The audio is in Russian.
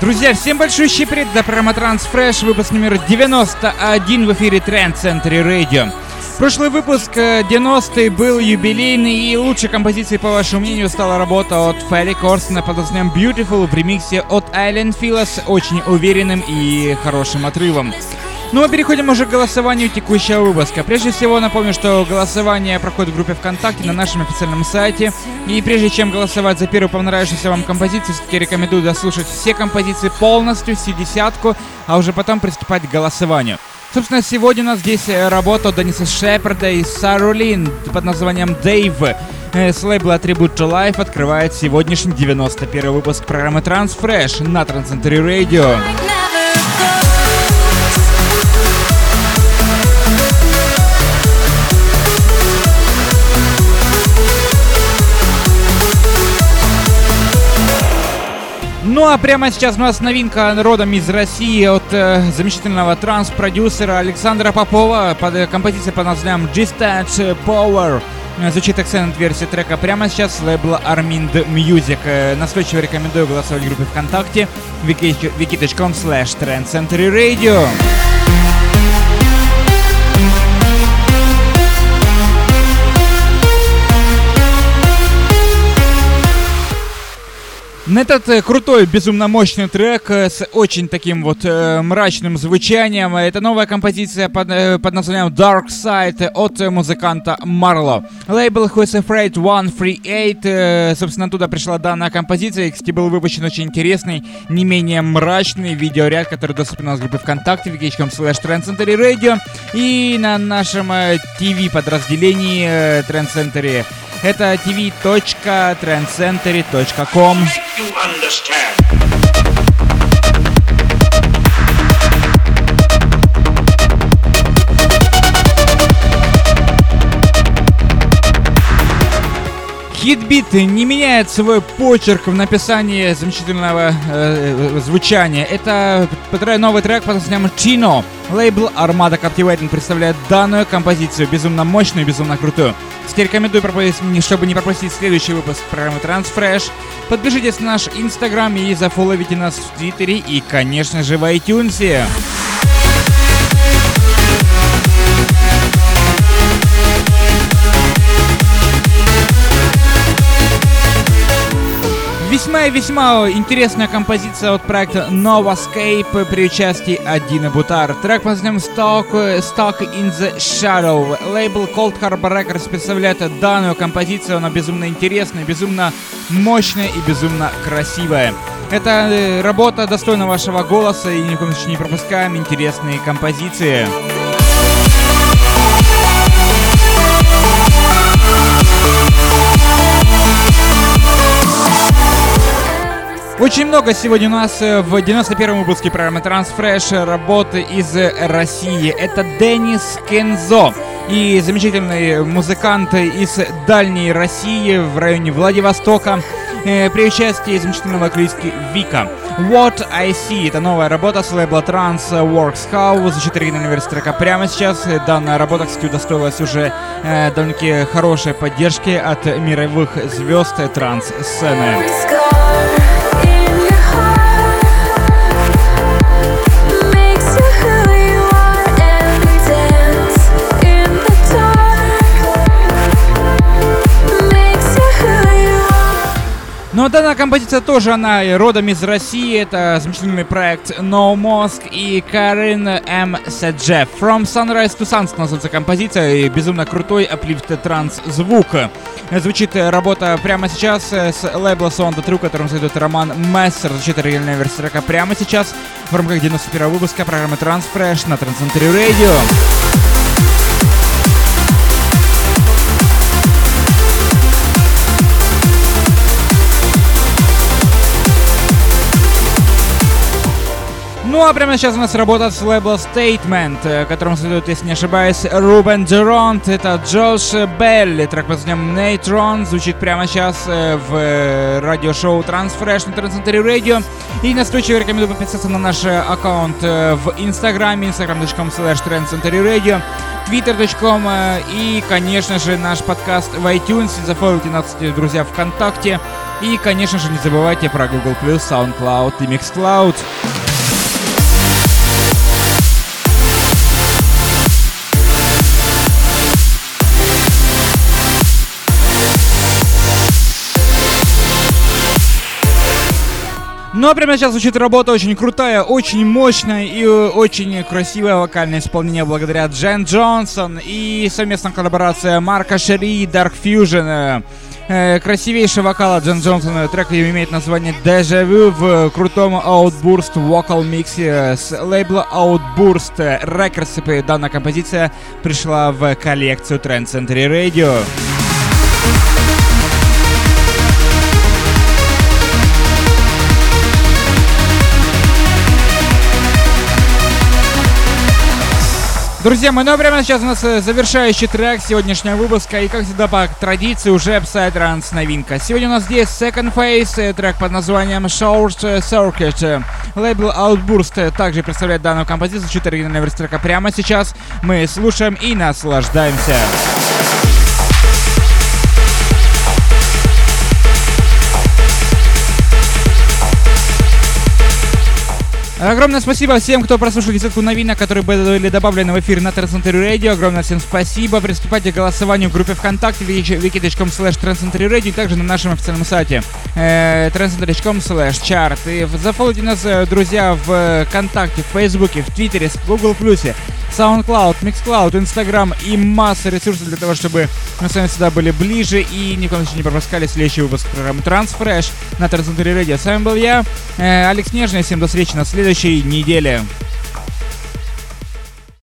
Друзья, всем большой привет, это программа Transfresh, выпуск номер 91 в эфире Trend Center Radio. Прошлый выпуск 90-й э, был юбилейный, и лучшей композицией, по вашему мнению, стала работа от Фелли Корсона под названием Beautiful в ремиксе от Island с очень уверенным и хорошим отрывом. Ну а переходим уже к голосованию текущего выпуска. Прежде всего напомню, что голосование проходит в группе ВКонтакте на нашем официальном сайте. И прежде чем голосовать за первую понравившуюся вам композицию, все-таки рекомендую дослушать все композиции полностью, всю десятку, а уже потом приступать к голосованию. Собственно, сегодня у нас здесь э, работа Дениса Шепарда и Сарулин под названием «Дэйв». Э, с лейбла Attribute to Life открывает сегодняшний 91 выпуск программы Transfresh на Трансцентре Radio. А прямо сейчас у нас новинка родом из России от э, замечательного транс-продюсера Александра Попова под э, композиция под названием Dispatch Power. Э, звучит акцент версия трека прямо сейчас с лейбла Armind Music. Э, настойчиво рекомендую голосовать в группе ВКонтакте wiki.com slash Radio. На этот э, крутой, безумно мощный трек э, с очень таким вот э, мрачным звучанием. Это новая композиция под, э, под названием Dark Side от музыканта Марло. Лейбл Who is Afraid 138. Э, собственно, туда пришла данная композиция. И, кстати, был выпущен очень интересный, не менее мрачный видеоряд, который доступен у нас в группе ВКонтакте, wiki.com slash Radio. И на нашем э, TV-подразделении э, Trend Center это tv.trendcentury.com. Хитбит не меняет свой почерк в написании замечательного э, э звучания. Это новый трек под названием Chino. Лейбл Armada Captivating представляет данную композицию, безумно мощную, безумно крутую. Теперь рекомендую, чтобы не пропустить следующий выпуск программы Transfresh. Подпишитесь на наш инстаграм и зафоловите нас в твиттере и, конечно же, в iTunes. Весьма и весьма интересная композиция от проекта Novascape при участии Адины Бутар. Трек под названием Stock, Stock in the Shadow. Лейбл Cold Harbor Records представляет данную композицию. Она безумно интересная, безумно мощная и безумно красивая. Это э, работа достойна вашего голоса и ни в коем случае не пропускаем интересные композиции. Очень много сегодня у нас э, в 91-м выпуске программы Transfresh работы из России. Это Денис Кензо и замечательный музыкант из дальней России в районе Владивостока э, при участии замечательного вокалистки Вика. What I See — это новая работа с лейбла Trans Works House. Звучит оригинальная версия трека прямо сейчас. Данная работа, кстати, удостоилась уже э, довольно-таки хорошей поддержки от мировых звезд транс-сцены. Ну, данная композиция тоже, она родом из России. Это замечательный проект No Mosque и Карин М. Седжев. From Sunrise to Suns называется композиция. И безумно крутой аплифт транс звук. Звучит работа прямо сейчас с лейбла Sound True, которым следует Роман Мессер. Звучит оригинальная версия трека прямо сейчас в рамках 91 выпуска программы Transfresh на Трансцентре Radio. Ну а прямо сейчас у нас работает с лейбла Statement, э, которому следует, если не ошибаюсь, Рубен Джеронт. Это Джош Белли, трек под названием Neytron, звучит прямо сейчас э, в э, радиошоу Transfresh на Трансцентре Radio. И настойчиво рекомендую подписаться на наш аккаунт в инстаграме, instagram.com slash Radio, twitter.com и, конечно же, наш подкаст в iTunes. Зафолловите нас, друзья, ВКонтакте И, конечно же, не забывайте про Google+, SoundCloud и MixCloud. Ну а прямо сейчас звучит работа очень крутая, очень мощная и очень красивое вокальное исполнение благодаря Джен Джонсон и совместная коллаборация Марка Шери и Dark Fusion. Э, красивейший вокал Джен Джонсона. Трек имеет название Vu в крутом Outburst вокал миксе с лейбла Outburst Records. Данная композиция пришла в коллекцию Trend Century Radio. Друзья мои, ну а прямо сейчас у нас э, завершающий трек сегодняшнего выпуска. И как всегда по традиции уже Psytrance новинка. Сегодня у нас здесь Second Phase, э, трек под названием Short Circuit. Лейбл Outburst также представляет данную композицию. Чуть оригинальная версия трека прямо сейчас. Мы слушаем и наслаждаемся. Огромное спасибо всем, кто прослушал десятку новинок, которые были добавлены в эфир на Transcentury Radio. Огромное всем спасибо. Приступайте к голосованию в группе ВКонтакте wiki.com slash Radio и также на нашем официальном сайте э, transcentury.com slash chart. И зафолловите нас, э, друзья, в ВКонтакте, в Фейсбуке, в Твиттере, в Google+, SoundCloud, MixCloud, Instagram и масса ресурсов для того, чтобы мы с вами всегда были ближе и ни в коем случае не пропускали следующий выпуск программы Transfresh на Transcentury Radio. С вами был я, э, Алекс Нежный. Всем до встречи на следующей неделе.